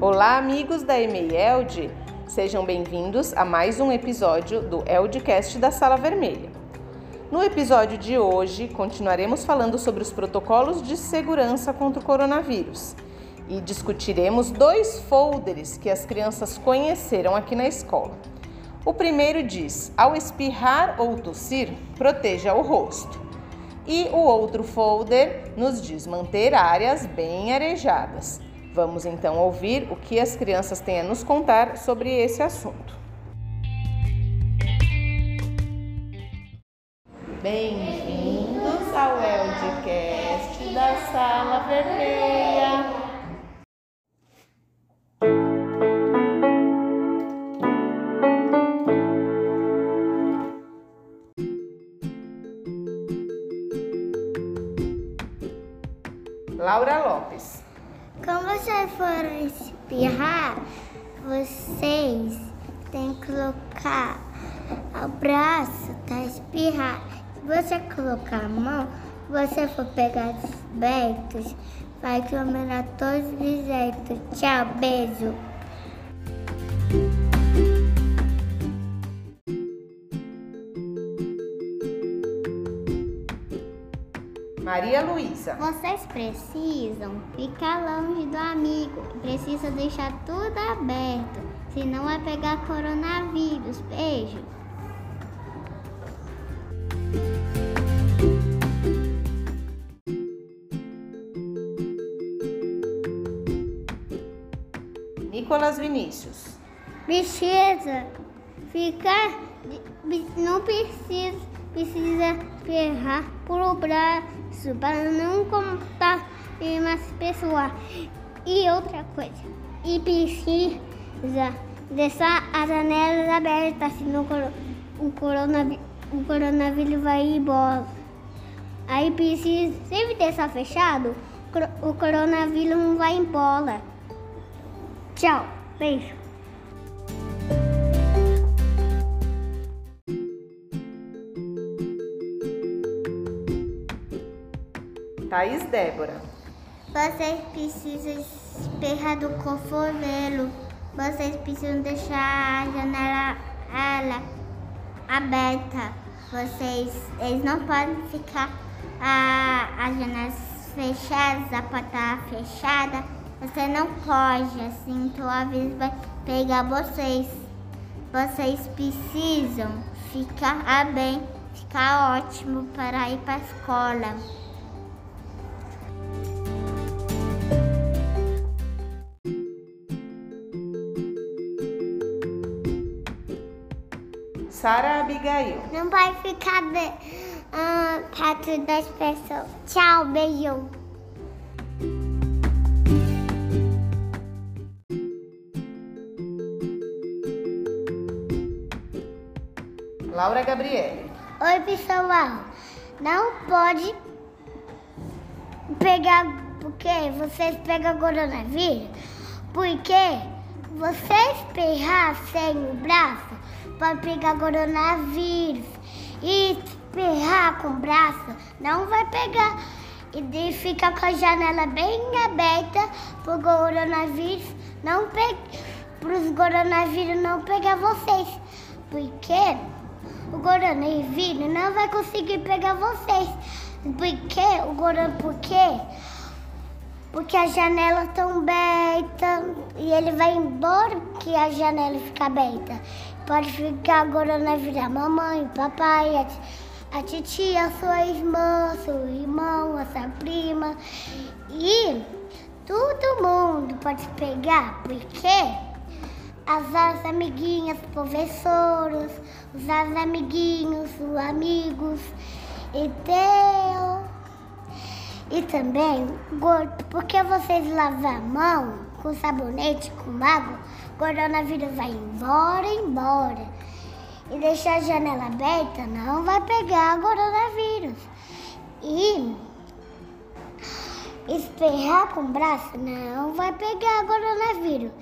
Olá, amigos da EMEI Eld. Sejam bem-vindos a mais um episódio do Eldcast da Sala Vermelha. No episódio de hoje, continuaremos falando sobre os protocolos de segurança contra o coronavírus e discutiremos dois folders que as crianças conheceram aqui na escola. O primeiro diz: ao espirrar ou tossir, proteja o rosto. E o outro folder nos diz manter áreas bem arejadas. Vamos então ouvir o que as crianças têm a nos contar sobre esse assunto. Bem-vindos ao Eldcast da Sala Vermelha. Laura Lopes. Quando vocês forem espirrar, vocês têm que colocar o braço para espirrar. Se você colocar a mão, você for pegar os abertos, vai combinar todos os jeitos. Tchau, beijo. Maria Luísa. Vocês precisam ficar longe do amigo. Precisa deixar tudo aberto, senão vai pegar coronavírus. Beijo. Nicolas Vinícius. Precisa ficar. Não precisa, precisa ferrar pro braço para não contar mais pessoas. E outra coisa, e precisa deixar as janelas abertas, senão o, coronavírus, o coronavírus vai embora. Aí precisa sempre deixar fechado, o coronavírus não vai embora. Tchau, beijo. Thaís Débora. Vocês precisam esperar do conformelo. Vocês precisam deixar a janela ela, aberta. Vocês eles não podem ficar a, as janelas fechadas, a porta fechada. Você não pode, assim, então a vez vai pegar vocês. Vocês precisam ficar bem, ficar ótimo para ir para a escola. Sara Abigail. Não vai ficar de, uh, perto das pessoas. Tchau, beijo. Laura Gabriele. Oi, pessoal. Não pode pegar, porque vocês pegam coronavírus, porque você espirrar sem o braço pode pegar coronavírus. E espirrar com o braço não vai pegar. E fica com a janela bem aberta para o coronavírus não pegar. Para os coronavírus não pegar vocês. Porque o coronavírus não vai conseguir pegar vocês. Porque o coronavírus. Porque porque as janelas estão abertas e ele vai embora porque a janela fica aberta. Pode ficar agora na vida mamãe, papai, a, a titia, a sua irmã, seu irmão, a sua prima. E todo mundo pode pegar, porque as, as amiguinhas, professores, os amiguinhos, os amigos, então e também, porque vocês lavam a mão com sabonete, com água, coronavírus vai embora, embora. E deixar a janela aberta não vai pegar coronavírus. E esperrar com o braço não vai pegar coronavírus.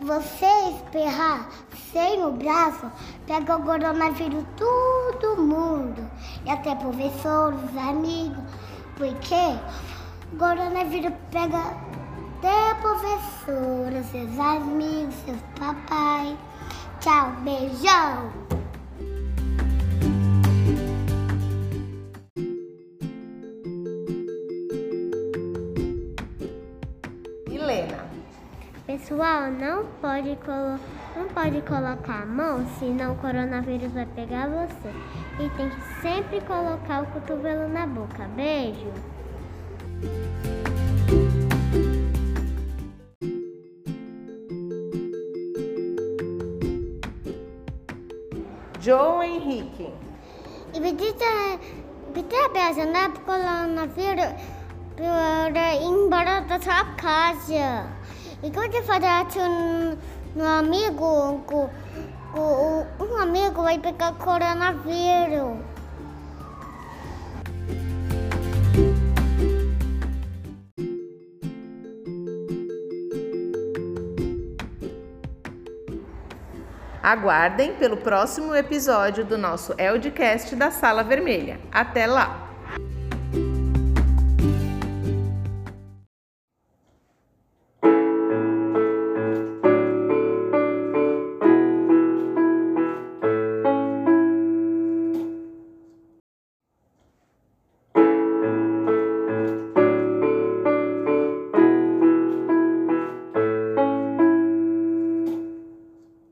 você espirrar sem o braço, pega o coronavírus todo mundo. E até professores, amigos. Porque o coronavírus pega até professores, seus amigos, seus papai. Tchau, beijão! Helena. Pessoal, não pode, não pode colocar a mão, senão o coronavírus vai pegar você. E tem que sempre colocar o cotovelo na boca. Beijo! João Henrique. E bisa bisa biasa na coronavírus para ir embora da sua casa. E quando falar um, um amigo, um amigo vai pegar coronavírus. Aguardem pelo próximo episódio do nosso Eldcast da Sala Vermelha. Até lá!